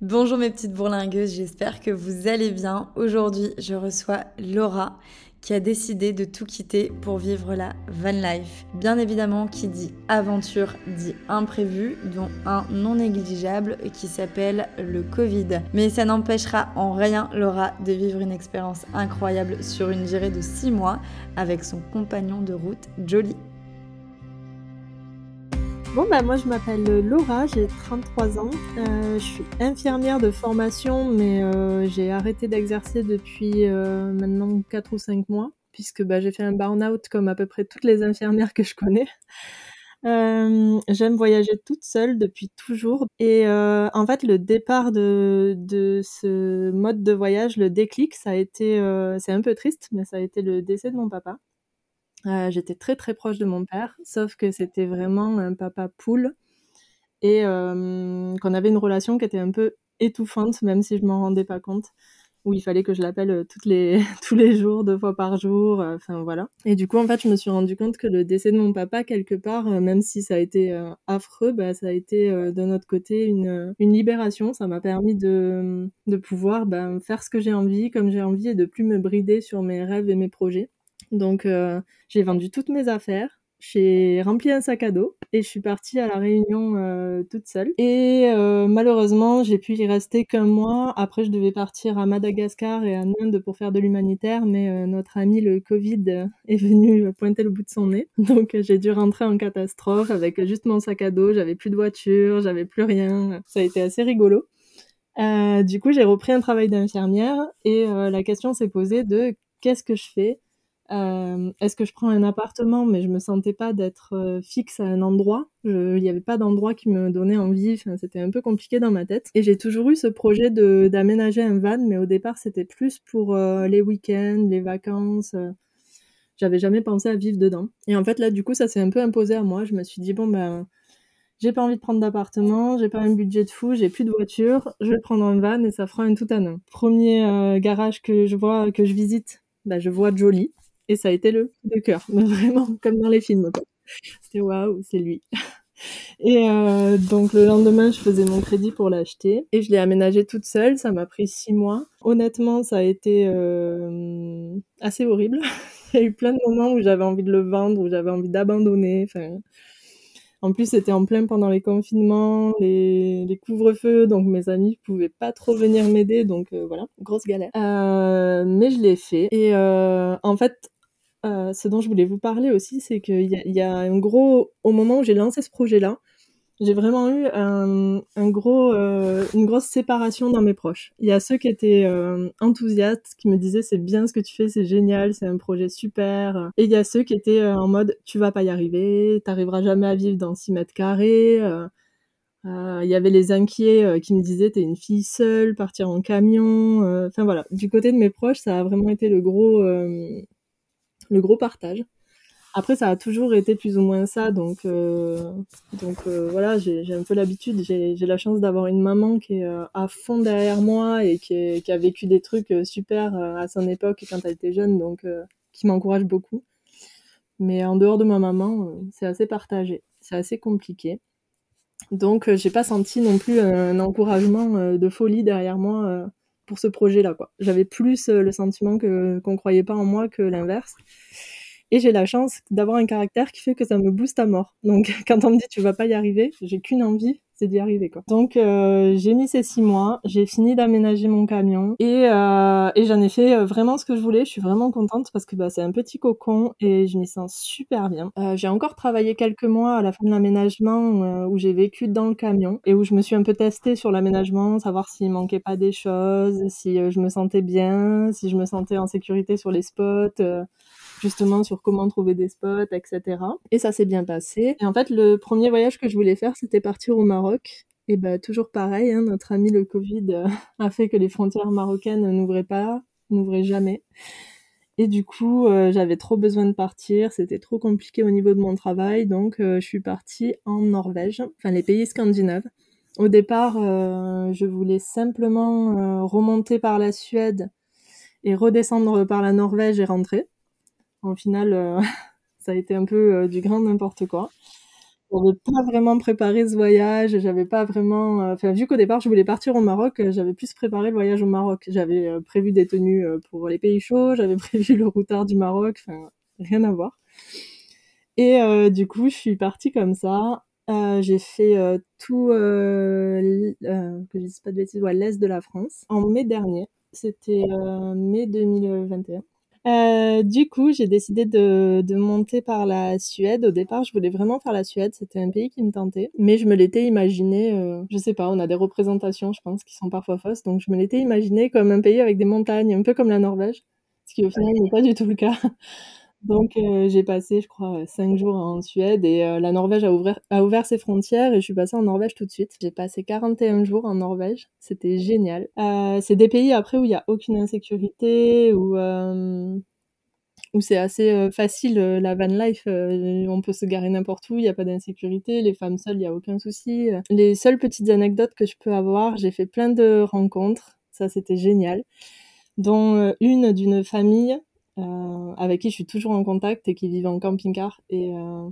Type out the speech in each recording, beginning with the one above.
Bonjour mes petites bourlingueuses, j'espère que vous allez bien. Aujourd'hui, je reçois Laura qui a décidé de tout quitter pour vivre la van life. Bien évidemment, qui dit aventure dit imprévu, dont un non négligeable qui s'appelle le Covid. Mais ça n'empêchera en rien Laura de vivre une expérience incroyable sur une durée de 6 mois avec son compagnon de route, Jolie. Bon, bah, moi, je m'appelle Laura, j'ai 33 ans. Euh, je suis infirmière de formation, mais euh, j'ai arrêté d'exercer depuis euh, maintenant 4 ou 5 mois, puisque bah, j'ai fait un burn-out comme à peu près toutes les infirmières que je connais. J'aime voyager toute seule depuis toujours. Et en fait, le départ de, de ce mode de voyage, le déclic, ça a été, c'est un peu triste, mais ça a été le décès de mon papa. Euh, j'étais très très proche de mon père, sauf que c'était vraiment un papa poule et euh, qu'on avait une relation qui était un peu étouffante, même si je m'en rendais pas compte, où il fallait que je l'appelle euh, toutes les tous les jours, deux fois par jour, enfin voilà. Et du coup, en fait, je me suis rendu compte que le décès de mon papa, quelque part, même si ça a été affreux, bah, ça a été de notre côté une, une libération. Ça m'a permis de, de pouvoir bah, faire ce que j'ai envie, comme j'ai envie, et de plus me brider sur mes rêves et mes projets. Donc euh, j'ai vendu toutes mes affaires, j'ai rempli un sac à dos et je suis partie à la Réunion euh, toute seule. Et euh, malheureusement, j'ai pu y rester qu'un mois. Après, je devais partir à Madagascar et à Inde pour faire de l'humanitaire, mais notre ami le Covid est venu pointer le bout de son nez. Donc j'ai dû rentrer en catastrophe avec juste mon sac à dos. J'avais plus de voiture, j'avais plus rien. Ça a été assez rigolo. du coup, j'ai repris un travail d'infirmière et la question s'est posée de qu'est-ce que je fais euh, est-ce que je prends un appartement, mais je me sentais pas d'être euh, fixe à un endroit. Il n'y avait pas d'endroit qui me donnait envie. C'était un peu compliqué dans ma tête. Et j'ai toujours eu ce projet d'aménager un van, mais au départ c'était plus pour euh, les week-ends, les vacances. J'avais jamais pensé à vivre dedans. Et en fait là, du coup, ça s'est un peu imposé à moi. Je me suis dit bon ben j'ai pas envie de prendre d'appartement, j'ai pas un budget de fou, j'ai plus de voiture, je vais prendre un van et ça fera un tout un. Premier garage que je vois, que je visite, bah, je vois Jolie. Et ça a été le de cœur, vraiment comme dans les films. C'était waouh, c'est lui. Et euh, donc le lendemain, je faisais mon crédit pour l'acheter et je l'ai aménagé toute seule. Ça m'a pris six mois. Honnêtement, ça a été euh, assez horrible. Il y a eu plein de moments où j'avais envie de le vendre, où j'avais envie d'abandonner. Enfin, en plus, c'était en plein pendant les confinements, les, couvre-feux, donc mes amis pouvaient pas trop venir m'aider, donc euh, voilà, grosse galère. Mais je l'ai fait. Et en fait, euh, ce dont je voulais vous parler aussi, c'est qu'il y, y, a un gros... Au moment où j'ai lancé ce projet-là, j'ai vraiment eu un, gros, euh, une grosse séparation dans mes proches. Il y a ceux qui étaient euh, enthousiastes, qui me disaient c'est bien ce que tu fais, c'est génial, c'est un projet super. Et il y a ceux qui étaient en mode tu vas pas y arriver, t'arriveras jamais à vivre dans 6 mètres carrés. Il y avait les inquiets qui me disaient t'es une fille seule, partir en camion. Enfin voilà, du côté de mes proches, ça a vraiment été le gros le gros partage. Après, ça a toujours été plus ou moins ça, donc euh, euh, voilà, j'ai un peu l'habitude. J'ai la chance d'avoir une maman qui est euh, à fond derrière moi et qui, qui a vécu des trucs super à son époque quand elle était jeune, donc qui m'encourage beaucoup. Mais en dehors de ma maman, c'est assez partagé, c'est assez compliqué. Donc j'ai pas senti non plus un encouragement de folie derrière moi pour ce projet-là. J'avais plus euh, le sentiment que qu'on croyait pas en moi que l'inverse. Et j'ai la chance d'avoir un caractère qui fait que ça me booste à mort. Donc quand on me dit tu vas pas y arriver, j'ai qu'une envie, c'est d'y arriver quoi. Donc euh, j'ai mis ces six mois, j'ai fini d'aménager mon camion et, euh, et j'en ai fait euh, vraiment ce que je voulais. Je suis vraiment contente parce que bah, c'est un petit cocon et je m'y sens super bien. Euh, j'ai encore travaillé quelques mois à la fin de l'aménagement euh, où j'ai vécu dans le camion et où je me suis un peu testée sur l'aménagement, savoir s'il manquait pas des choses, si je me sentais bien, si je me sentais en sécurité sur les spots justement sur comment trouver des spots, etc. Et ça s'est bien passé. Et en fait, le premier voyage que je voulais faire, c'était partir au Maroc. Et bah toujours pareil, hein, notre ami le Covid euh, a fait que les frontières marocaines n'ouvraient pas, n'ouvraient jamais. Et du coup, euh, j'avais trop besoin de partir, c'était trop compliqué au niveau de mon travail, donc euh, je suis partie en Norvège, enfin les pays scandinaves. Au départ, je voulais simplement remonter par la Suède et redescendre par la Norvège et rentrer. Au final, euh, ça a été un peu euh, du grand n'importe quoi. j'avais pas vraiment préparé ce voyage, j'avais pas vraiment, euh, enfin, vu qu'au départ, je voulais partir au Maroc, j'avais plus préparé le voyage au Maroc. J'avais prévu des tenues pour les pays chauds, j'avais prévu le routard du Maroc, enfin, rien à voir. Et du coup, je suis partie comme ça. j'ai fait tout, je l'est de la France en mai dernier. C'était mai 2021. Euh, du coup, j'ai décidé de, de, monter par la Suède. Au départ, je voulais vraiment faire la Suède. C'était un pays qui me tentait. Mais je me l'étais imaginé, euh, je sais pas, on a des représentations, je pense, qui sont parfois fausses. Donc, je me l'étais imaginé comme un pays avec des montagnes, un peu comme la Norvège. Ce qui, au final, n'est pas du tout le cas. Donc, euh, j'ai passé, je crois, cinq jours en Suède et euh, la Norvège a ouvert, a ouvert ses frontières et je suis passée en Norvège tout de suite. J'ai passé 41 jours en Norvège. C'était génial. Euh, c'est des pays après où il y a aucune insécurité, où, où c'est assez facile la van life. on peut se garer n'importe où, il n'y a pas d'insécurité. Les femmes seules, il n'y a aucun souci. Les seules petites anecdotes que je peux avoir, j'ai fait plein de rencontres. Ça, c'était génial. Dont une d'une famille euh, avec qui je suis toujours en contact et qui vivent en camping-car. Et euh,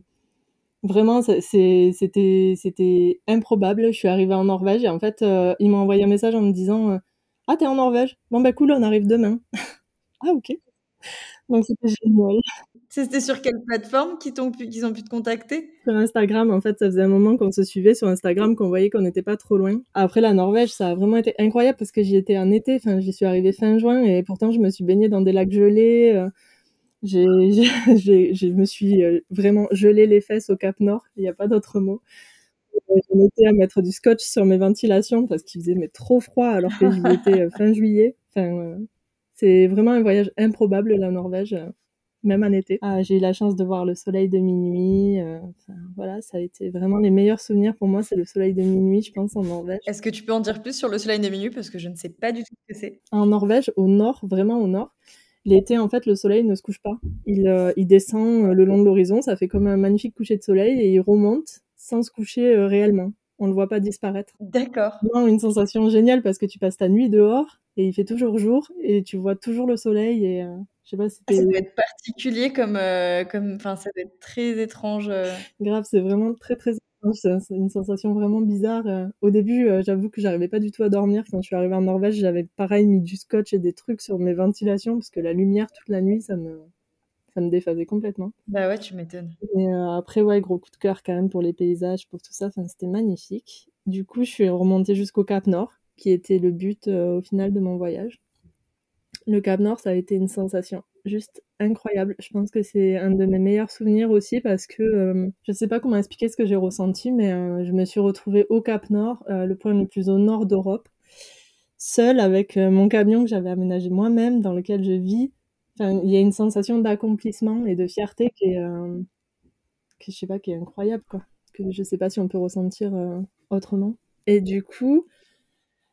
vraiment, c'était c'était improbable. Je suis arrivée en Norvège et en fait, euh, ils m'ont envoyé un message en me disant Ah, t'es en Norvège? Bon, bah cool, on arrive demain. ah, ok. Donc c'était génial. C'était sur quelle plateforme qu'ils ont, pu, ont pu te contacter? Sur Instagram, en fait, ça faisait un moment qu'on se suivait sur Instagram, qu'on voyait qu'on n'était pas trop loin. Après la Norvège, ça a vraiment été incroyable parce que j'y étais en été, enfin j'y suis arrivée fin juin et pourtant je me suis baignée dans des lacs gelés. Euh, j'ai, je me suis euh, vraiment gelé les fesses au Cap Nord, il n'y a pas d'autre mot. Euh, J'en étais à mettre du scotch sur mes ventilations parce qu'il faisait mais trop froid alors que j'y étais fin juillet. Enfin, c'est vraiment un voyage improbable la Norvège même en été. Ah, j'ai eu la chance de voir le soleil de minuit. Euh, voilà, ça a été vraiment les meilleurs souvenirs pour moi, c'est le soleil de minuit, je pense, en Norvège. Est-ce que tu peux en dire plus sur le soleil de minuit? Parce que je ne sais pas du tout ce que c'est En Norvège, au nord, vraiment au nord, l'été, en fait, le soleil ne se couche pas. Il, euh, il descend euh, le long de l'horizon, ça fait comme un magnifique coucher de soleil et il remonte sans se coucher réellement. On le voit pas disparaître. D'accord. une sensation géniale parce que tu passes ta nuit dehors et il fait toujours jour et tu vois toujours le soleil et je sais pas si ah, ça doit être particulier comme, euh, comme, enfin, ça doit être très étrange. Euh. Grave, c'est vraiment très très étrange. C'est une sensation vraiment bizarre. Euh. Au début, j'avoue que j'arrivais pas du tout à dormir. Quand je suis arrivée en Norvège, j'avais pareil mis du scotch et des trucs sur mes ventilations parce que la lumière toute la nuit, ça me, ça me déphasait complètement. Bah ouais, tu m'étonnes. Et après, ouais, gros coup de cœur quand même pour les paysages, pour tout ça. Enfin, c'était magnifique. Du coup, je suis remontée jusqu'au Cap Nord, qui était le but au final de mon voyage. Le Cap Nord, ça a été une sensation juste incroyable. Je pense que c'est un de mes meilleurs souvenirs aussi parce que euh, je ne sais pas comment expliquer ce que j'ai ressenti, mais euh, je me suis retrouvée au Cap Nord, euh, le point le plus au nord d'Europe, seule avec mon camion que j'avais aménagé moi-même, dans lequel je vis. Il y a une sensation d'accomplissement et de fierté qui est, je sais pas, qui est incroyable, quoi. Que je sais pas si on peut ressentir autrement. Et du coup,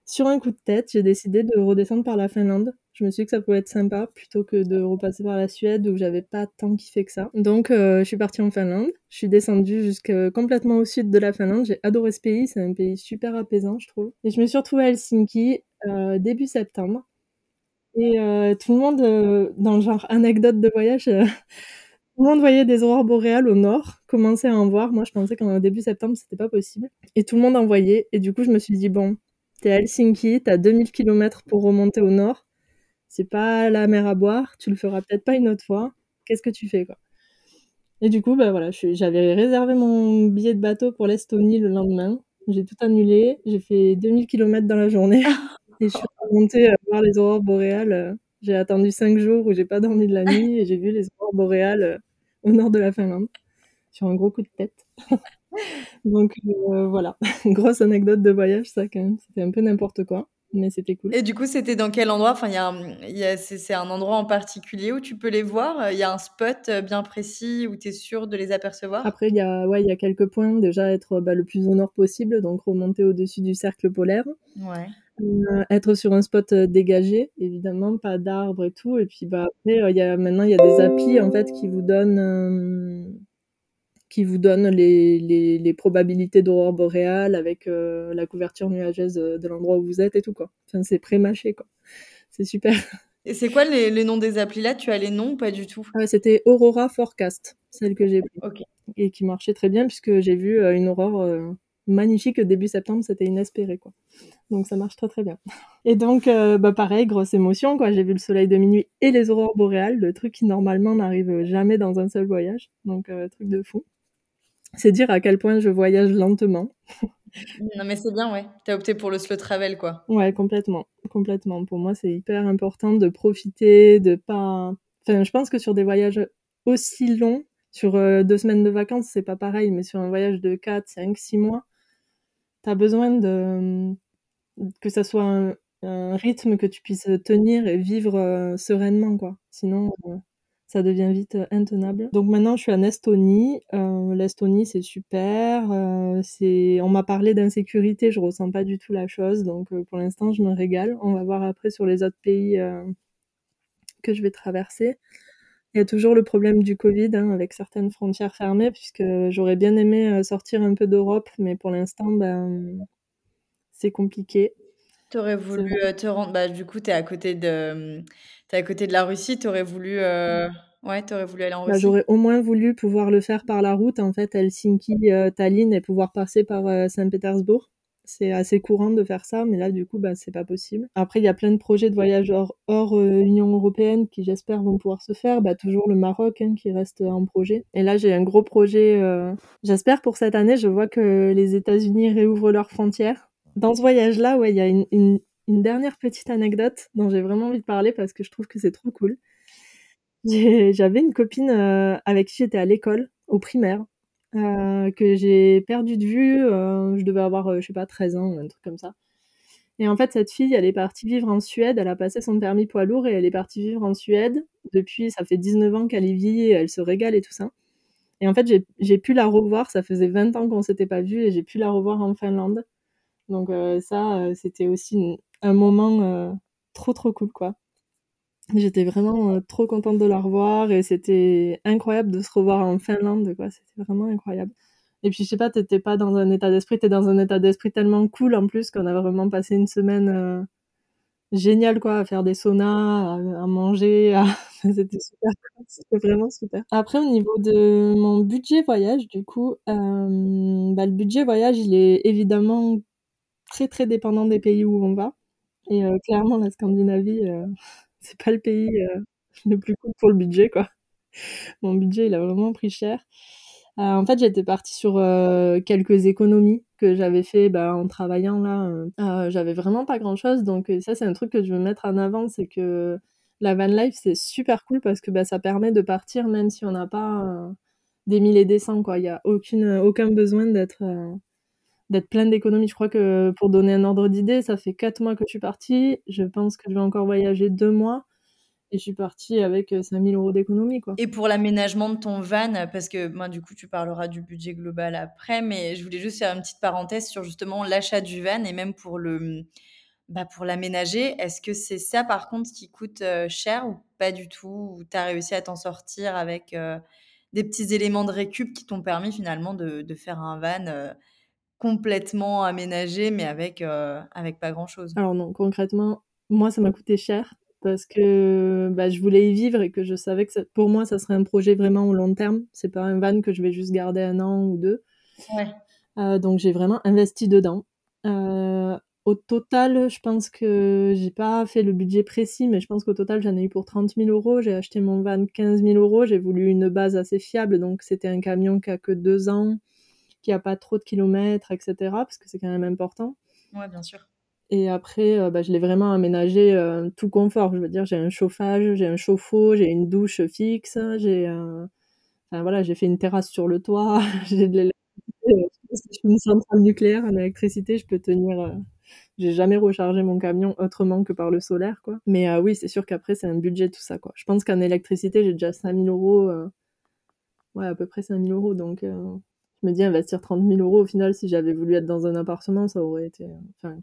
sur un coup de tête, j'ai décidé de redescendre par la Finlande. Je me suis dit que ça pouvait être sympa plutôt que de repasser par la Suède où j'avais pas tant kiffé que ça. Donc euh, je suis partie en Finlande. Je suis descendue jusqu'à complètement au sud de la Finlande. J'ai adoré ce pays. C'est un pays super apaisant, je trouve. Et je me suis retrouvée à Helsinki euh, début septembre. Et euh, tout le monde, dans le genre anecdote de voyage, tout le monde voyait des aurores boréales au nord, commençait à en voir. Moi, je pensais qu'en début septembre, c'était pas possible. Et tout le monde en voyait. Et du coup, je me suis dit, bon, T'es à Helsinki, t'as 2000 km pour remonter au nord. C'est pas la mer à boire, tu le feras peut-être pas une autre fois. Qu'est-ce que tu fais, quoi? Et du coup, bah voilà, j'avais réservé mon billet de bateau pour l'Estonie le lendemain. J'ai tout annulé. J'ai fait 2000 km dans la journée. et je suis remontée euh, voir les aurores boréales. J'ai attendu 5 jours où j'ai pas dormi de la nuit et j'ai vu les aurores boréales euh, au nord de la Finlande. Sur un gros coup de tête. Donc euh, voilà, grosse anecdote de voyage, ça quand même. C'était un peu n'importe quoi, mais c'était cool. Et du coup, c'était dans quel endroit? Enfin, il y a, c'est, un endroit en particulier où tu peux les voir? Il y a un spot euh, bien précis où tu es sûr de les apercevoir? Après, il y a, ouais, y a quelques points. Déjà, être bah, le plus au nord possible, donc remonter au-dessus du cercle polaire. Ouais. Euh, être sur un spot dégagé, évidemment, pas d'arbres et tout. Et puis bah, après, il y a, maintenant, il y a des applis en fait qui vous donnent qui vous donne les, les, les probabilités d'aurore boréale avec euh, la couverture nuageuse de, l'endroit où vous êtes et tout quoi. Enfin, c'est pré-mâché quoi. C'est super. Et c'est quoi les, les noms des applis? Là Tu as les noms ou pas du tout? Ah, C'était Aurora Forecast, celle que j'ai pris. Ok. Et qui marchait très bien puisque j'ai vu euh, une aurore euh, magnifique début septembre, c'était inespéré quoi. Donc ça marche très très bien. Et donc euh, bah pareil, grosse émotion quoi, j'ai vu le soleil de minuit et les aurores boréales, le truc qui normalement n'arrive jamais dans un seul voyage. Donc truc de fou. C'est dire à quel point je voyage lentement. Non, mais c'est bien, ouais. T'as opté pour le slow travel, quoi. Ouais, complètement. Complètement. Pour moi, c'est hyper important de profiter, de pas. Enfin, je pense que sur des voyages aussi longs, sur euh, deux semaines de vacances, c'est pas pareil, mais sur un voyage de 4, 5, 6 mois, t'as besoin de. que ça soit un, rythme que tu puisses tenir et vivre euh, sereinement, quoi. Sinon. Euh, ça devient vite euh, intenable. Donc maintenant, je suis en Estonie. Euh, L'Estonie, c'est super. Euh, c'est, on m'a parlé d'insécurité, je ressens pas du tout la chose. Donc pour l'instant, je me régale. On va voir après sur les autres pays que je vais traverser. Il y a toujours le problème du Covid hein, avec certaines frontières fermées, puisque j'aurais bien aimé sortir un peu d'Europe, mais pour l'instant, ben, c'est compliqué. Tu aurais voulu te rendre, bah, du coup, tu es à côté de, à côté de la Russie, tu aurais voulu, ouais, tu aurais voulu aller en bah, Russie. J'aurais au moins voulu pouvoir le faire par la route, en fait, Helsinki, Tallinn, et pouvoir passer par Saint-Pétersbourg. C'est assez courant de faire ça, mais là, du coup, bah, c'est pas possible. Après, il y a plein de projets de voyage hors, hors Union européenne qui, j'espère, vont pouvoir se faire. Bah, toujours le Maroc hein, qui reste en projet. Et là, j'ai un gros projet. J'espère pour cette année, je vois que les États-Unis réouvrent leurs frontières dans ce voyage-là, ouais, il y a une, une, dernière petite anecdote dont j'ai vraiment envie de parler parce que je trouve que c'est trop cool. J'avais une copine euh, avec qui j'étais à l'école, au primaire, euh, que j'ai perdu de vue. Euh, je devais avoir, je sais pas, 13 ans un truc comme ça. Et en fait, cette fille, elle est partie vivre en Suède. Elle a passé son permis poids lourd et elle est partie vivre en Suède. Depuis, ça fait 19 ans qu'elle y vit, elle se régale et tout ça. Et en fait, j'ai pu la revoir. Ça faisait 20 ans qu'on s'était pas vu et j'ai pu la revoir en Finlande. Donc euh, ça, euh, c'était aussi un moment euh, trop trop cool quoi. J'étais vraiment trop contente de la revoir et c'était incroyable de se revoir en Finlande quoi. C'était vraiment incroyable. Et puis je sais pas, t'étais pas dans un état d'esprit, t'es dans un état d'esprit tellement cool en plus qu'on a vraiment passé une semaine géniale quoi, à faire des saunas, à, manger, c'était super, c'était vraiment super. Après au niveau de mon budget voyage, du coup, bah, le budget voyage il est évidemment très très dépendant des pays où on va. Et euh, clairement, la Scandinavie, euh, c'est pas le pays euh, le plus cool pour le budget, quoi. Mon budget, il a vraiment pris cher. en fait, j'étais partie sur quelques économies que j'avais fait bah, en travaillant là. j'avais vraiment pas grand chose, donc ça, c'est un truc que je veux mettre en avant, c'est que la van life, c'est super cool parce que bah, ça permet de partir même si on n'a pas des mille et des cents, quoi. Il n'y a aucune, aucun besoin d'être d'être plein d'économies. Je crois que pour donner un ordre d'idée, ça fait quatre mois que je suis partie. Je pense que je vais encore voyager deux mois. Et je suis partie avec 5000 euros d'économie. Et pour l'aménagement de ton van, parce que du coup, tu parleras du budget global après, mais je voulais juste faire une petite parenthèse sur justement l'achat du van et même pour le. Bah pour l'aménager, est-ce que c'est ça par contre qui coûte cher ou pas du tout? Ou tu as réussi à t'en sortir avec des petits éléments de récup qui t'ont permis finalement de faire un van complètement aménagé, mais avec, euh, avec pas grand-chose. Alors non, concrètement, moi, ça m'a coûté cher parce que bah, je voulais y vivre et que je savais que pour moi, ça serait un projet vraiment au long terme. C'est pas un van que je vais juste garder un an ou deux. Ouais. Euh, donc j'ai vraiment investi dedans. Euh, au total, je pense que j'ai pas fait le budget précis, mais je pense qu'au total, j'en ai eu pour 30 000 euros. J'ai acheté mon van 15 000 euros. J'ai voulu une base assez fiable, donc c'était un camion qui a que deux ans qu'il n'y a pas trop de kilomètres, etc. Parce que c'est quand même important. Ouais, bien sûr. Et après, euh, bah, je l'ai vraiment aménagé euh, tout confort. Je veux dire, j'ai un chauffage, j'ai un chauffe-eau, j'ai une douche fixe, j'ai enfin, voilà, j'ai fait une terrasse sur le toit, j'ai de l'électricité. Je suis une centrale nucléaire en électricité, je peux tenir. Euh, j'ai jamais rechargé mon camion autrement que par le solaire, quoi. Mais oui, c'est sûr qu'après, c'est un budget tout ça, quoi. Je pense qu'en électricité, j'ai déjà 5000 euros. Ouais, à peu près 5000 euros. Donc, je me dis, investir 30 000 euros, au final, si j'avais voulu être dans un appartement, ça aurait été.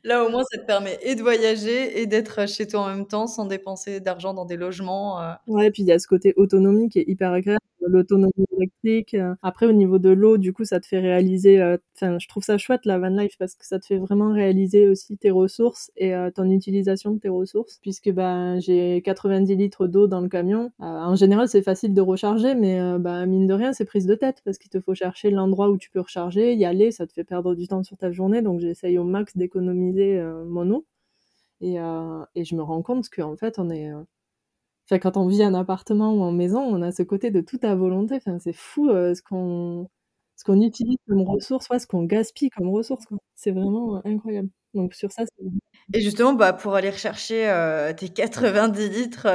Là, au moins, ça te permet et de voyager et d'être chez toi en même temps sans dépenser d'argent dans des logements. Euh. Ouais, et puis il y a ce côté autonomie qui est hyper agréable. L'autonomie électrique. Après, au niveau de l'eau, du coup, ça te fait réaliser. Enfin, je trouve ça chouette la van life parce que ça te fait vraiment réaliser aussi tes ressources et ton utilisation de tes ressources, puisque ben j'ai 90 litres d'eau dans le camion. en général, c'est facile de recharger, mais ben, mine de rien, c'est prise de tête parce qu'il te faut chercher l'endroit où tu peux recharger, y aller, ça te fait perdre du temps sur ta journée. Donc, j'essaye au max d'économiser mon eau. Et, et, je me rends compte qu'en fait, on est quand on vit en appartement ou en maison, on a ce côté de tout à volonté. Enfin, c'est fou euh, ce qu'on ce qu'on utilise comme ressource, ce qu'on gaspille comme ressource. C'est vraiment euh, incroyable. Donc sur ça, Et justement, bah, pour aller rechercher euh, tes 90 litres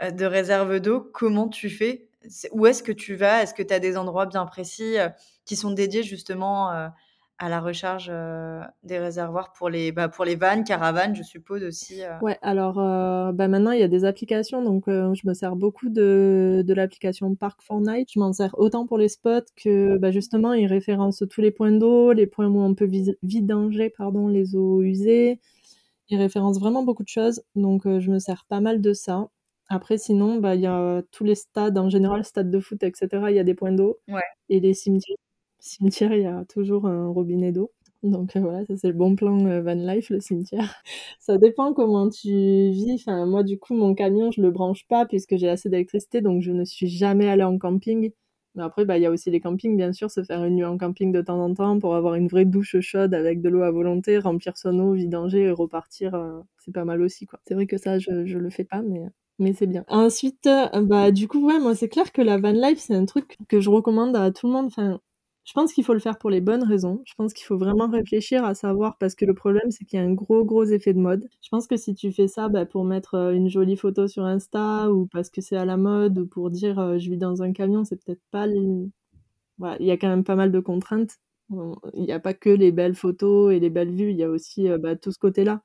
de réserve d'eau, comment tu fais? Où est-ce que tu vas? Est-ce que tu as des endroits bien précis qui sont dédiés justement à la recharge euh, des réservoirs pour les, bah, pour les vannes, caravanes, je suppose aussi. Euh. Ouais, alors euh, bah, maintenant il y a des applications, donc je me sers beaucoup de, de l'application Park for Night. Je m'en sers autant pour les spots que bah, justement il référence tous les points d'eau, les points où on peut vidanger pardon, les eaux usées. Il référence vraiment beaucoup de choses, donc je me sers pas mal de ça. Après, sinon, bah, il y a tous les stades, en général, stades de foot, etc., il y a des points d'eau. Ouais. Et les cimetières cimetière, il y a toujours un robinet d'eau. Donc euh, voilà, ça c'est le bon plan euh, van life, le cimetière. ça dépend comment tu vis. Enfin, moi du coup, mon camion, je le branche pas puisque j'ai assez d'électricité, donc je ne suis jamais allée en camping. Mais après, bah, il y a aussi les campings, bien sûr, se faire une nuit en camping de temps en temps pour avoir une vraie douche chaude avec de l'eau à volonté, remplir son eau, vidanger et repartir. Euh, c'est pas mal aussi, quoi. C'est vrai que ça, je, je le fais pas, mais mais c'est bien. Ensuite, bah du coup, ouais, moi c'est clair que la van life, c'est un truc que je recommande à tout le monde. Je pense qu'il faut le faire pour les bonnes raisons. Je pense qu'il faut vraiment réfléchir à savoir parce que le problème c'est qu'il y a un gros gros effet de mode. Je pense que si tu fais ça bah, pour mettre euh, une jolie photo sur Insta ou parce que c'est à la mode ou pour dire euh, je vis dans un camion, c'est peut-être pas il y a quand même pas mal de contraintes. Il n'y a pas que les belles photos et les belles vues, il y a aussi euh, bah, tout ce côté-là.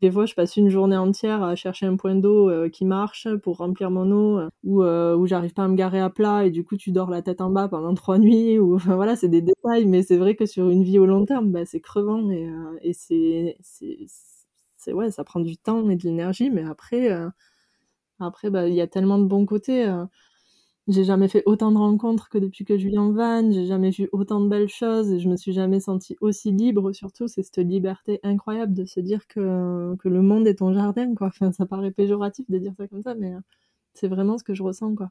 Des fois, je passe une journée entière à chercher un point d'eau euh, qui marche pour remplir mon eau, euh, ou euh, où j'arrive pas à me garer à plat et du coup tu dors la tête en bas pendant trois nuits. Ou voilà, c'est des détails, mais c'est vrai que sur une vie au long terme, bah, c'est crevant et, et c'est, c'est, ouais, ça prend du temps et de l'énergie, mais après, après, bah, il y a tellement de bons côtés. J'ai jamais fait autant de rencontres que depuis que je vis en van, j'ai jamais vu autant de belles choses et je me suis jamais sentie aussi libre. Surtout, c'est cette liberté incroyable de se dire que, que le monde est ton jardin, quoi. Enfin, ça paraît péjoratif de dire ça comme ça, mais euh, c'est vraiment ce que je ressens, quoi.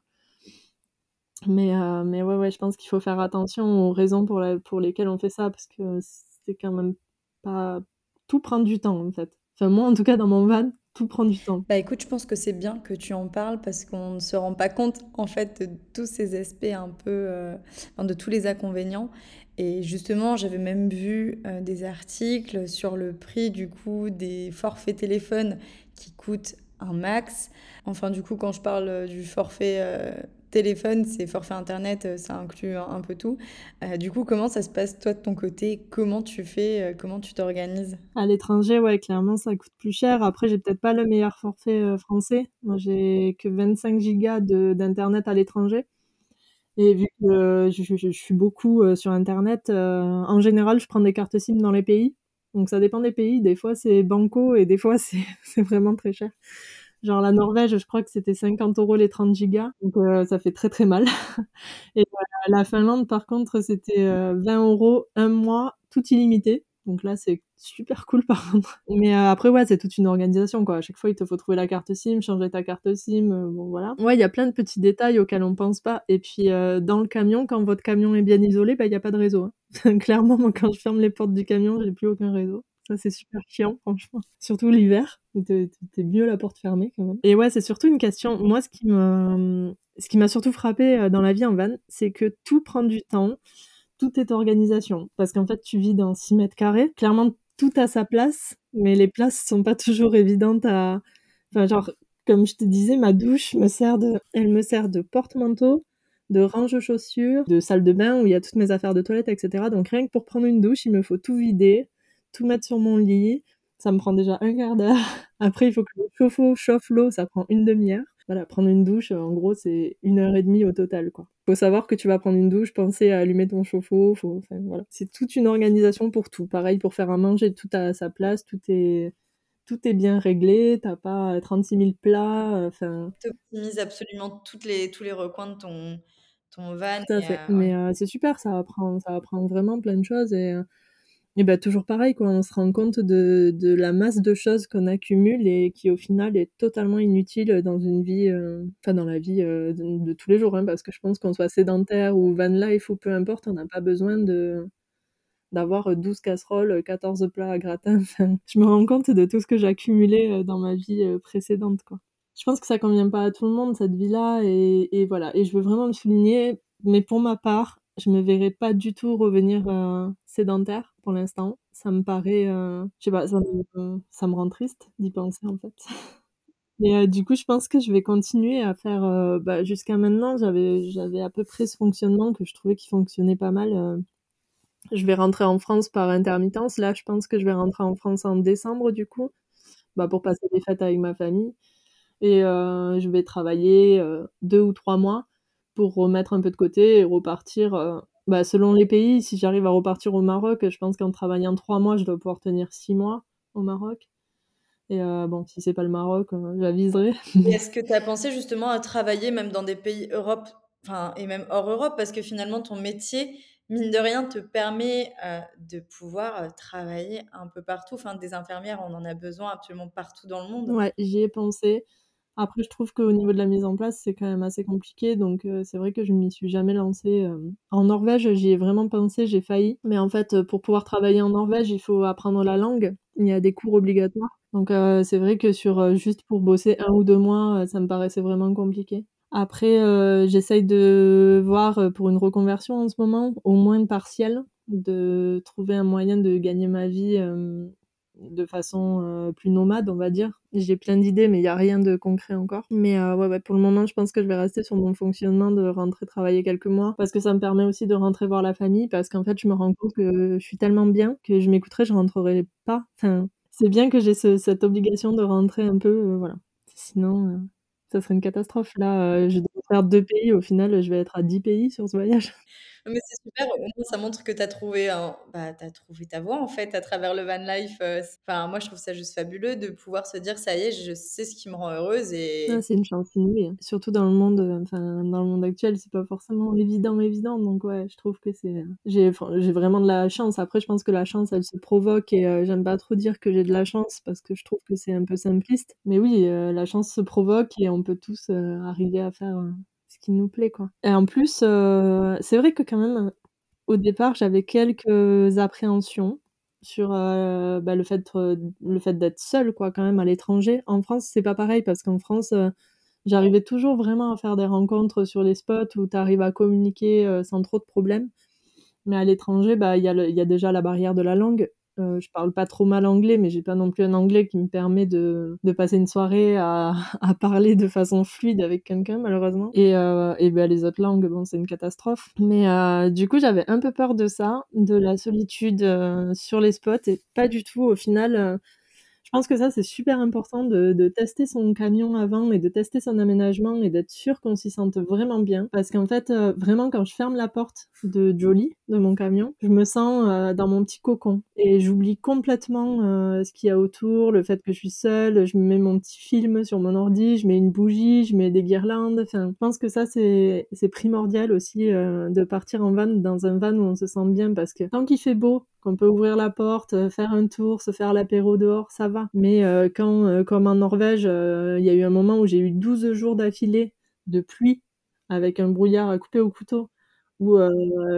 Mais, euh, mais ouais, ouais, je pense qu'il faut faire attention aux raisons pour, la, pour lesquelles on fait ça parce que c'est quand même pas. Tout prend du temps, en fait. Enfin, moi, en tout cas, dans mon van, tout du temps. Bah écoute, je pense que c'est bien que tu en parles parce qu'on ne se rend pas compte en fait de tous ces aspects un peu, euh, de tous les inconvénients. Et justement, j'avais même vu euh, des articles sur le prix du coup des forfaits téléphones qui coûtent un max. Enfin, du coup, quand je parle euh, du forfait téléphone, c'est forfait internet, euh, ça inclut un, peu tout. Euh, du coup, comment ça se passe toi de ton côté? Comment tu fais euh, Comment tu t'organises? À l'étranger, ouais, clairement, ça coûte plus cher. Après, j'ai peut-être pas le meilleur forfait français. Moi, j'ai que 25 gigas d'internet à l'étranger. Et vu que je, suis beaucoup sur internet, en général, je prends des cartes SIM dans les pays. Donc ça dépend des pays. Des fois, c'est banco et des fois, c'est vraiment très cher. Genre la Norvège, je crois que c'était 50 euros les 30 gigas, donc euh, ça fait très très mal. Et euh, la Finlande, par contre, c'était 20 euh, euros un mois, tout illimité. Donc là, c'est super cool par contre. Mais après, ouais, c'est toute une organisation, quoi. À chaque fois, il te faut trouver la carte SIM, changer ta carte SIM, bon voilà. Ouais, il y a plein de petits détails auxquels on pense pas. Et puis, dans le camion, quand votre camion est bien isolé, bah, il n'y a pas de réseau. Hein. Clairement, moi, quand je ferme les portes du camion, j'ai plus aucun réseau. Ça, c'est super chiant, franchement. Surtout l'hiver, où t'es mieux la porte fermée, quand même. Et ouais, c'est surtout une question. Moi, ce qui m'a, ce qui m'a surtout frappé euh, dans la vie en van, c'est que tout prend du temps. Tout est organisation. Parce qu'en fait, tu vis dans 6 mètres carrés. Clairement, tout a sa place, mais les places sont pas toujours évidentes à, enfin, genre, comme je te disais, ma douche me sert de, elle me sert de porte-manteau, de range chaussures, de salle de bain où il y a toutes mes affaires de toilette, etc. Donc rien que pour prendre une douche, il me faut tout vider, tout mettre sur mon lit. Ça me prend déjà un quart d'heure. Après, il faut que le chauffe-eau chauffe l'eau, ça prend une demi-heure. Voilà, prendre une douche, en gros, c'est une heure et demie au total, quoi. Faut savoir que tu vas prendre une douche, penser à allumer ton chauffe-eau, faut, enfin, voilà. C'est toute une organisation pour tout. Pareil pour faire à manger, tout à sa place, tout est, tout est bien réglé, t'as pas 36 000 plats, enfin. Tu optimises absolument toutes les, tous les recoins de ton, ton van. Tout à fait. Mais c'est super, ça apprend, ça apprend vraiment plein de choses et et bah, toujours pareil, quoi, on se rend compte de, de la masse de choses qu'on accumule et qui au final est totalement inutile dans une vie, euh, enfin dans la vie euh, de, tous les jours, hein, parce que je pense qu'on soit sédentaire ou van life ou peu importe, on n'a pas besoin de d'avoir 12 casseroles, 14 plats à gratin. je me rends compte de tout ce que j'ai accumulé euh, dans ma vie précédente, quoi. Je pense que ça convient pas à tout le monde, cette vie-là, et, et voilà. Et je veux vraiment le souligner, mais pour ma part, je me verrais pas du tout revenir euh, sédentaire pour l'instant. Ça me paraît, euh, je sais pas, ça me, rend triste d'y penser en fait. Et euh, du coup, je pense que je vais continuer à faire. Bah, jusqu'à maintenant, j'avais, à peu près ce fonctionnement que je trouvais qui fonctionnait pas mal. Je vais rentrer en France par intermittence. Là, je pense que je vais rentrer en France en décembre du coup, bah, pour passer les fêtes avec ma famille. Et je vais travailler deux ou trois mois pour remettre un peu de côté et repartir. Euh, bah, selon les pays, si j'arrive à repartir au Maroc, je pense qu'en travaillant trois mois, je dois pouvoir tenir six mois au Maroc. Et euh, bon, si c'est pas le Maroc, euh, j'aviserai. Est-ce que tu as pensé justement à travailler même dans des pays Europe, enfin, et même hors Europe, parce que finalement ton métier, mine de rien, te permet de pouvoir travailler un peu partout. Enfin, des infirmières, on en a besoin absolument partout dans le monde. Ouais, j'y ai pensé. Après, je trouve qu'au niveau de la mise en place, c'est quand même assez compliqué, donc euh, c'est vrai que je m'y suis jamais lancée. Euh. En Norvège, j'y ai vraiment pensé, j'ai failli, mais en fait, pour pouvoir travailler en Norvège, il faut apprendre la langue. Il y a des cours obligatoires. Donc euh, c'est vrai que sur juste pour bosser un ou deux mois, ça me paraissait vraiment compliqué. Après, j'essaye de voir pour une reconversion en ce moment, au moins partielle, de trouver un moyen de gagner ma vie de façon euh, plus nomade, on va dire. J'ai plein d'idées, mais il n'y a rien de concret encore. Mais euh, ouais, pour le moment, je pense que je vais rester sur mon fonctionnement de rentrer travailler quelques mois, parce que ça me permet aussi de rentrer voir la famille, parce qu'en fait, je me rends compte que je suis tellement bien que je m'écouterai, je rentrerai pas. C'est bien que j'ai cette obligation de rentrer un peu, euh, voilà. Sinon, ça serait une catastrophe. Là, je dois faire deux pays, au final, je vais être à dix pays sur ce voyage. Mais c'est super, au moins ça montre que tu as trouvé un bah, trouvé ta voie en fait à travers le van life, euh, enfin moi je trouve ça juste fabuleux de pouvoir se dire: «Ça y est, je sais ce qui me rend heureuse» et c'est une chance inouïe, hein. surtout dans le monde, euh, enfin dans le monde actuel, c'est pas forcément évident, évident donc ouais, je trouve que c'est, euh, j'ai j'ai vraiment de la chance. Après je pense que la chance elle se provoque et j'aime pas trop dire que j'ai de la chance parce que je trouve que c'est un peu simpliste. Mais oui, la chance se provoque et on peut tous arriver à faire qui nous plaît, quoi. Et en plus, euh, c'est vrai que quand même, au départ, j'avais quelques appréhensions sur euh, bah, le fait le fait d'être seule, quoi, quand même, à l'étranger. En France, c'est pas pareil, parce qu'en France, euh, j'arrivais toujours vraiment à faire des rencontres sur les spots où tu arrives à communiquer sans trop de problèmes. Mais à l'étranger, bah, il y, y, a déjà la barrière de la langue. Euh, je parle pas trop mal anglais, mais j'ai pas non plus un anglais qui me permet de, de passer une soirée à, à parler de façon fluide avec quelqu'un, malheureusement. Et, euh, et ben, les autres langues, bon, c'est une catastrophe. Mais euh, du coup, j'avais un peu peur de ça, de la solitude euh, sur les spots, et pas du tout. Au final, euh, je pense que ça, c'est super important de, tester son camion avant et de tester son aménagement et d'être sûr qu'on s'y sente vraiment bien. Parce qu'en fait, euh, vraiment, quand je ferme la porte de Jolie, de mon camion, je me sens euh, dans mon petit cocon. Et j'oublie complètement euh, ce qu'il y a autour, le fait que je suis seule, je mets mon petit film sur mon ordi, je mets une bougie, je mets des guirlandes. Enfin, je pense que ça, c'est primordial aussi de partir en van, dans un van où on se sent bien. Parce que tant qu'il fait beau, qu'on peut ouvrir la porte, euh, faire un tour, se faire l'apéro dehors, ça va. Mais euh, quand, euh, comme en Norvège, il y a eu un moment où j'ai eu 12 jours d'affilée de pluie avec un brouillard à couper au couteau où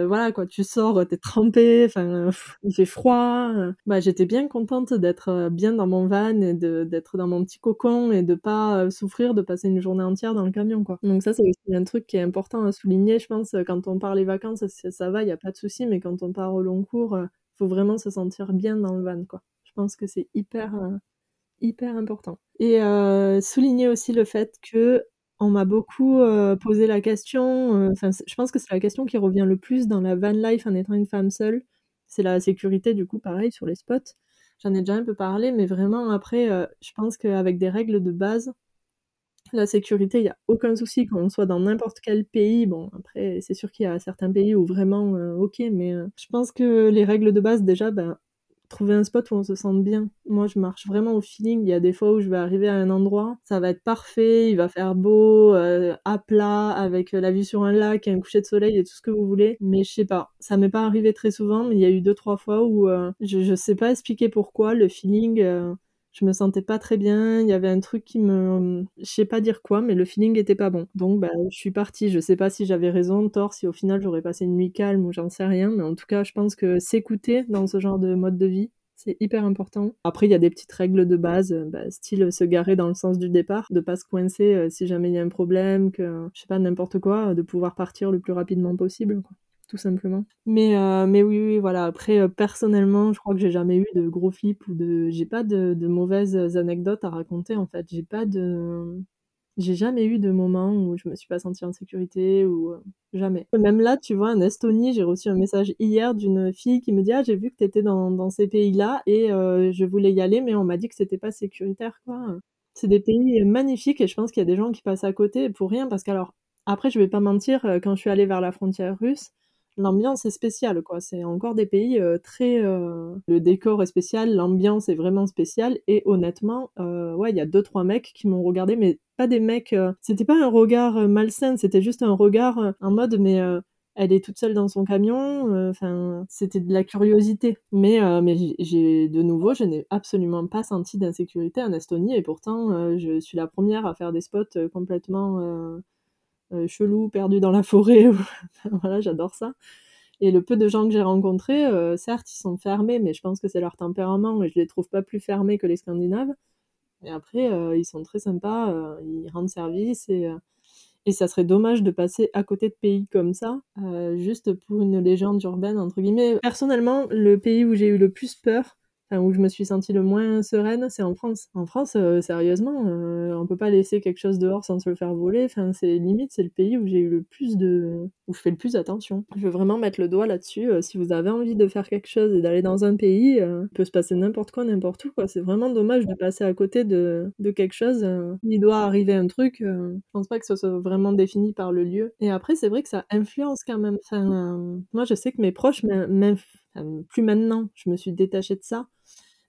voilà quoi tu sors t'es trempé enfin il fait froid bah j'étais bien contente d'être bien dans mon van et d'être dans mon petit cocon et de pas souffrir de passer une journée entière dans le camion quoi donc ça c'est aussi un truc qui est important à souligner je pense quand on part les vacances ça, ça va il y a pas de souci mais quand on part au long cours faut vraiment se sentir bien dans le van, quoi. Je pense que c'est hyper, euh, hyper important. Et euh, souligner aussi le fait que on m'a beaucoup euh, posé la question, enfin, je pense que c'est la question qui revient le plus dans la van life en étant une femme seule. C'est la sécurité, du coup, pareil, sur les spots. J'en ai déjà un peu parlé, mais vraiment, après, je pense qu'avec des règles de base, la sécurité, il n'y a aucun souci quand on soit dans n'importe quel pays. Bon, après, c'est sûr qu'il y a certains pays où vraiment, euh, ok, mais euh, je pense que les règles de base, déjà, ben, trouver un spot où on se sente bien. Moi, je marche vraiment au feeling. Il y a des fois où je vais arriver à un endroit, ça va être parfait, il va faire beau, euh, à plat, avec la vue sur un lac, un coucher de soleil et tout ce que vous voulez. Mais je sais pas, ça m'est pas arrivé très souvent, mais il y a eu deux trois fois où je, je sais pas expliquer pourquoi le feeling. Je me sentais pas très bien, il y avait un truc qui me je sais pas dire quoi mais le feeling était pas bon. Donc bah je suis partie, je sais pas si j'avais raison, tort, si au final j'aurais passé une nuit calme ou j'en sais rien mais en tout cas, je pense que s'écouter dans ce genre de mode de vie, c'est hyper important. Après, il y a des petites règles de base, bah, style se garer dans le sens du départ, de pas se coincer euh, si jamais il y a un problème, que je sais pas n'importe quoi, de pouvoir partir le plus rapidement possible. Tout simplement. Mais, euh, mais oui, oui, voilà. Après, euh, personnellement, je crois que j'ai jamais eu de gros flips ou de. J'ai pas de, mauvaises anecdotes à raconter, en fait. J'ai pas de. J'ai jamais eu de moment où je me suis pas sentie en sécurité ou euh, jamais. Même là, tu vois, en Estonie, j'ai reçu un message hier d'une fille qui me dit Ah, j'ai vu que tu étais dans, dans ces pays-là et je voulais y aller, mais on m'a dit que c'était pas sécuritaire, quoi. C'est des pays magnifiques et je pense qu'il y a des gens qui passent à côté pour rien parce qu'alors, après, je vais pas mentir, quand je suis allée vers la frontière russe, l'ambiance est spéciale, quoi. C'est encore des pays euh, très. Euh, le décor est spécial, l'ambiance est vraiment spéciale. Et honnêtement, euh, ouais, il y a deux trois mecs qui m'ont regardé, mais pas des mecs. c'était pas un regard malsain, c'était juste un regard en mode, mais elle est toute seule dans son camion. Enfin, c'était de la curiosité. Mais, mais j'ai de nouveau, je n'ai absolument pas senti d'insécurité en Estonie, et pourtant, je suis la première à faire des spots complètement chelou, perdu dans la forêt. voilà, j'adore ça. Et le peu de gens que j'ai rencontrés, euh, certes, ils sont fermés, mais je pense que c'est leur tempérament et je les trouve pas plus fermés que les Scandinaves. Et après, euh, ils sont très sympas, ils rendent service et, et ça serait dommage de passer à côté de pays comme ça, juste pour une légende urbaine, entre guillemets. Personnellement, le pays où j'ai eu le plus peur, où je me suis sentie le moins sereine, c'est en France. En France, euh, sérieusement, euh, on peut pas laisser quelque chose dehors sans se le faire voler. Enfin, c'est limite, c'est le pays où j'ai eu le plus de, où je fais le plus attention. Je veux vraiment mettre le doigt là-dessus. Euh, si vous avez envie de faire quelque chose et d'aller dans un pays, il peut se passer n'importe quoi, n'importe où. C'est vraiment dommage de passer à côté de, de quelque chose. il doit arriver un truc. je pense pas que ce soit vraiment défini par le lieu. Et après, c'est vrai que ça influence quand même. Enfin, moi, je sais que mes proches plus maintenant, je me suis détachée de ça.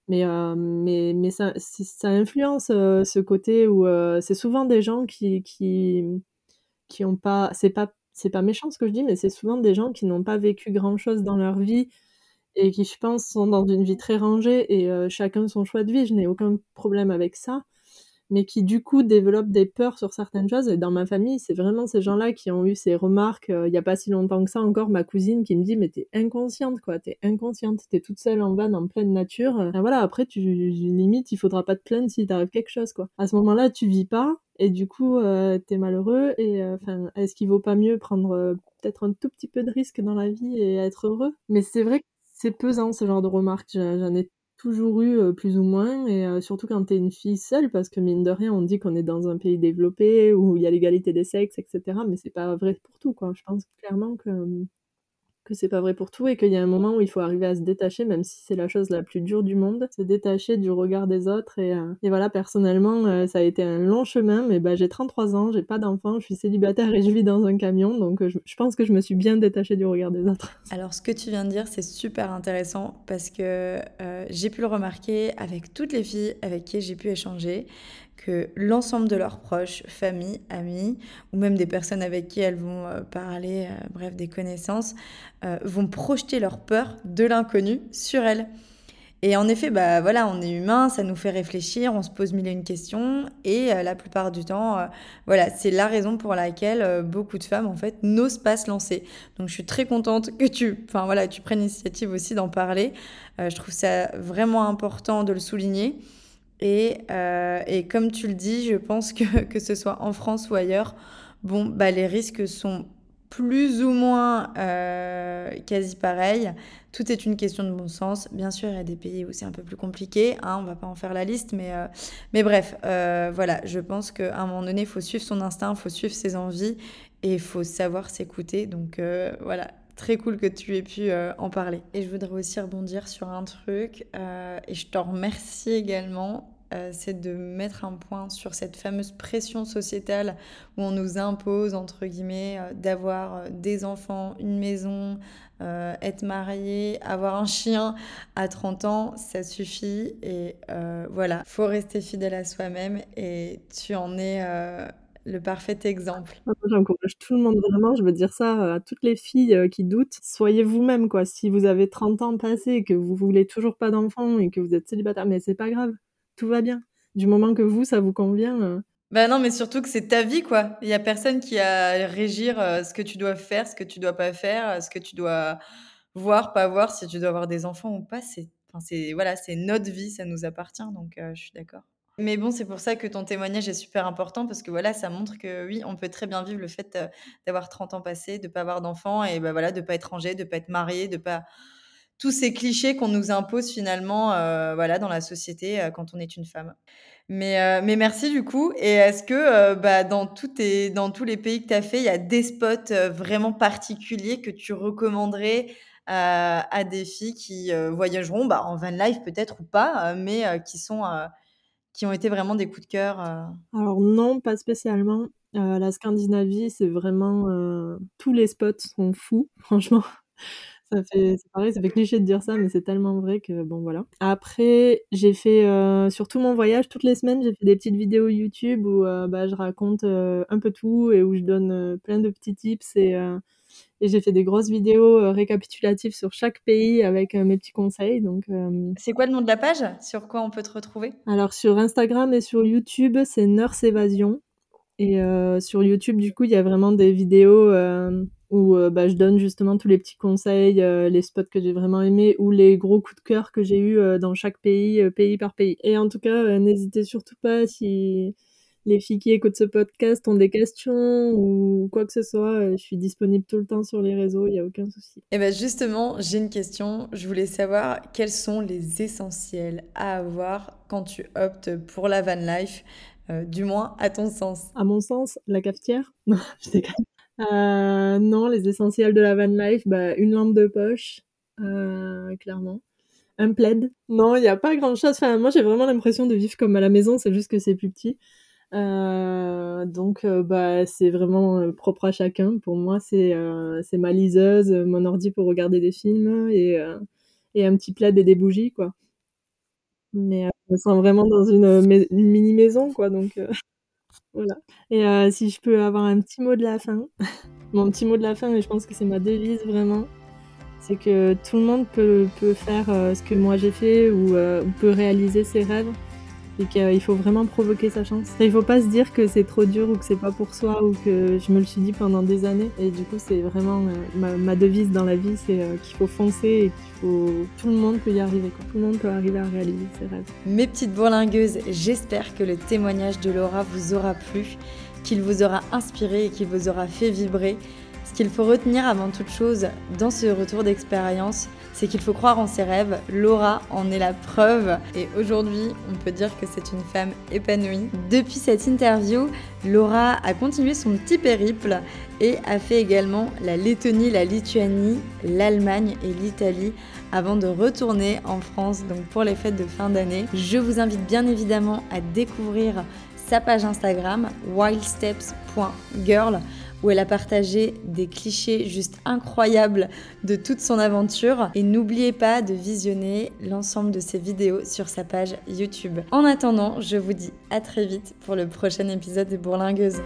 Mais, euh, mais, mais ça, influence euh, ce côté où euh, c'est souvent des gens qui, qui, qui ont pas. C'est pas, c'est pas méchant ce que je dis, mais c'est souvent des gens qui n'ont pas vécu grand chose dans leur vie et qui, je pense, sont dans une vie très rangée et chacun son choix de vie. Je n'ai aucun problème avec ça mais qui du coup développent des peurs sur certaines choses. Et dans ma famille, c'est vraiment ces gens-là qui ont eu ces remarques. Euh, il n'y a pas si longtemps que ça encore, ma cousine qui me dit mais t'es inconsciente quoi, t'es inconsciente, t'es toute seule en van en pleine nature. Et voilà, après tu limite, il faudra pas te plaindre si t'arrive quelque chose quoi. À ce moment-là, tu vis pas. Et du coup, euh, t'es malheureux. Et euh, enfin, est-ce qu'il vaut pas mieux prendre peut-être un tout petit peu de risque dans la vie et être heureux? Mais c'est vrai que c'est pesant ce genre de remarques. J'en ai toujours eu euh, plus ou moins, et euh, surtout quand t'es une fille seule, parce que mine de rien, on dit qu'on est dans un pays développé où il y a l'égalité des sexes, etc. Mais c'est pas vrai pour tout, quoi. Je pense clairement que que c'est pas vrai pour tout et qu'il y a un moment où il faut arriver à se détacher, même si c'est la chose la plus dure du monde, se détacher du regard des autres. Et, euh, et voilà, personnellement, euh, ça a été un long chemin, mais bah, j'ai 33 ans, j'ai pas d'enfant, je suis célibataire et je vis dans un camion, donc euh, je, pense que je me suis bien détachée du regard des autres. Alors, ce que tu viens de dire, c'est super intéressant parce que j'ai pu le remarquer avec toutes les filles avec qui j'ai pu échanger que l'ensemble de leurs proches, famille, amis, ou même des personnes avec qui elles vont euh, parler, euh, bref, des connaissances, euh, vont projeter leur peur de l'inconnu sur elles. Et en effet, bah voilà, on est humain, ça nous fait réfléchir, on se pose mille et une questions, et la plupart du temps, voilà, c'est la raison pour laquelle beaucoup de femmes en fait n'osent pas se lancer. Donc je suis très contente que tu, voilà, tu prennes l'initiative aussi d'en parler. je trouve ça vraiment important de le souligner. Euh, et, comme tu le dis, je pense que que ce soit en France ou ailleurs, bon, bah, les risques sont plus ou moins euh, quasi pareils. Tout est une question de bon sens. Bien sûr, il y a des pays où c'est un peu plus compliqué. Hein, on va pas en faire la liste, mais, euh, mais bref, voilà, je pense qu'à un moment donné, il faut suivre son instinct, il faut suivre ses envies et il faut savoir s'écouter. Donc voilà, très cool que tu aies pu en parler. Et je voudrais aussi rebondir sur un truc, et je te remercie également euh, c'est de mettre un point sur cette fameuse pression sociétale où on nous impose, entre guillemets, euh, d'avoir euh, des enfants, une maison, être marié, avoir un chien à 30 ans, ça suffit. Et voilà, faut rester fidèle à soi-même et tu en es le parfait exemple. Ah, j'encourage tout le monde vraiment, je veux dire ça à toutes les filles qui doutent. Soyez vous-même, quoi. Si vous avez 30 ans passés et que vous voulez toujours pas d'enfants et que vous êtes célibataire, mais c'est pas grave tout va bien. Du moment que vous, ça vous convient. Euh. Ben non, mais surtout que c'est ta vie, quoi. Il y a personne qui a à régir euh, ce que tu dois faire, ce que tu dois pas faire, euh, ce que tu dois voir, pas voir, si tu dois avoir des enfants ou pas. C'est, enfin, c'est, voilà, c'est notre vie, ça nous appartient, donc je suis d'accord. Mais bon, c'est pour ça que ton témoignage est super important parce que voilà, ça montre que oui, on peut très bien vivre le fait d'avoir 30 ans passés, de pas avoir d'enfants et ben voilà, de pas être rangé, de pas être marié, de pas tous ces clichés qu'on nous impose finalement euh, voilà, dans la société euh, quand on est une femme. Mais, euh, mais merci du coup. Et est-ce que bah, dans, tout dans tous les pays que tu as fait, il y a des spots vraiment particuliers que tu recommanderais à des filles qui voyageront bah, en van life peut-être ou pas, mais qui, sont, qui ont été vraiment des coups de cœur Alors non, pas spécialement. la Scandinavie, c'est vraiment... tous les spots sont fous, franchement. Ça fait, c'est pareil, ça fait cliché de dire ça, mais c'est tellement vrai que bon voilà. Après, j'ai fait euh, sur tout mon voyage, toutes les semaines, j'ai fait des petites vidéos YouTube où euh, bah, je raconte euh, un peu tout et où je donne plein de petits tips et, et j'ai fait des grosses vidéos récapitulatives sur chaque pays avec mes petits conseils. Donc, c'est quoi le nom de la page? Sur quoi on peut te retrouver? Alors sur Instagram et sur YouTube, c'est Nurse Évasion. Et sur YouTube, du coup, il y a vraiment des vidéos où euh, bah, je donne justement tous les petits conseils, euh, les spots que j'ai vraiment aimés ou les gros coups de cœur que j'ai eu euh, dans chaque pays, pays par pays. Et en tout cas, n'hésitez surtout pas si les filles qui écoutent ce podcast ont des questions ou quoi que ce soit, je suis disponible tout le temps sur les réseaux, il n'y a aucun souci. Et eh bien justement, j'ai une question. Je voulais savoir quels sont les essentiels à avoir quand tu optes pour la van life, du moins à ton sens. À mon sens, la cafetière? Non, je. Euh, non, les essentiels de la van life, bah, une lampe de poche, euh, clairement. Un plaid? Non, il n'y a pas grand chose. Enfin, moi, j'ai vraiment l'impression de vivre comme à la maison, c'est juste que c'est plus petit. Euh, donc, bah, c'est vraiment propre à chacun. Pour moi, c'est c'est ma liseuse, mon ordi pour regarder des films et, et un petit plaid et des bougies, quoi. Mais je me sens vraiment dans une, mini maison, quoi. Donc, voilà. Et euh, si je peux avoir un petit mot de la fin, mon petit mot de la fin, et je pense que c'est ma devise vraiment, c'est que tout le monde peut, peut faire euh, ce que moi j'ai fait euh, ou peut réaliser ses rêves et qu'il faut vraiment provoquer sa chance. Il faut pas se dire que c'est trop dur ou que c'est pas pour soi ou que je me le suis dit pendant des années. Et du coup, c'est vraiment euh, ma, devise dans la vie, c'est euh, qu'il faut foncer et qu'il faut tout le monde peut y arriver. Tout le monde peut arriver à réaliser ses rêves. Mes petites bourlingueuses, j'espère que le témoignage de Laura vous aura plu, qu'il vous aura inspiré et qu'il vous aura fait vibrer. Ce qu'il faut retenir avant toute chose dans ce retour d'expérience, c'est qu'il faut croire en ses rêves. Laura en est la preuve et aujourd'hui, on peut dire que c'est une femme épanouie. Depuis cette interview, Laura a continué son petit périple et a fait également la Lettonie, la Lituanie, l'Allemagne et l'Italie avant de retourner en France donc pour les fêtes de fin d'année. Je vous invite bien évidemment à découvrir sa page Instagram wildsteps.girl où elle a partagé des clichés juste incroyables de toute son aventure. Et n'oubliez pas de visionner l'ensemble de ses vidéos sur sa page YouTube. En attendant, je vous dis à très vite pour le prochain épisode de Bourlingueuse.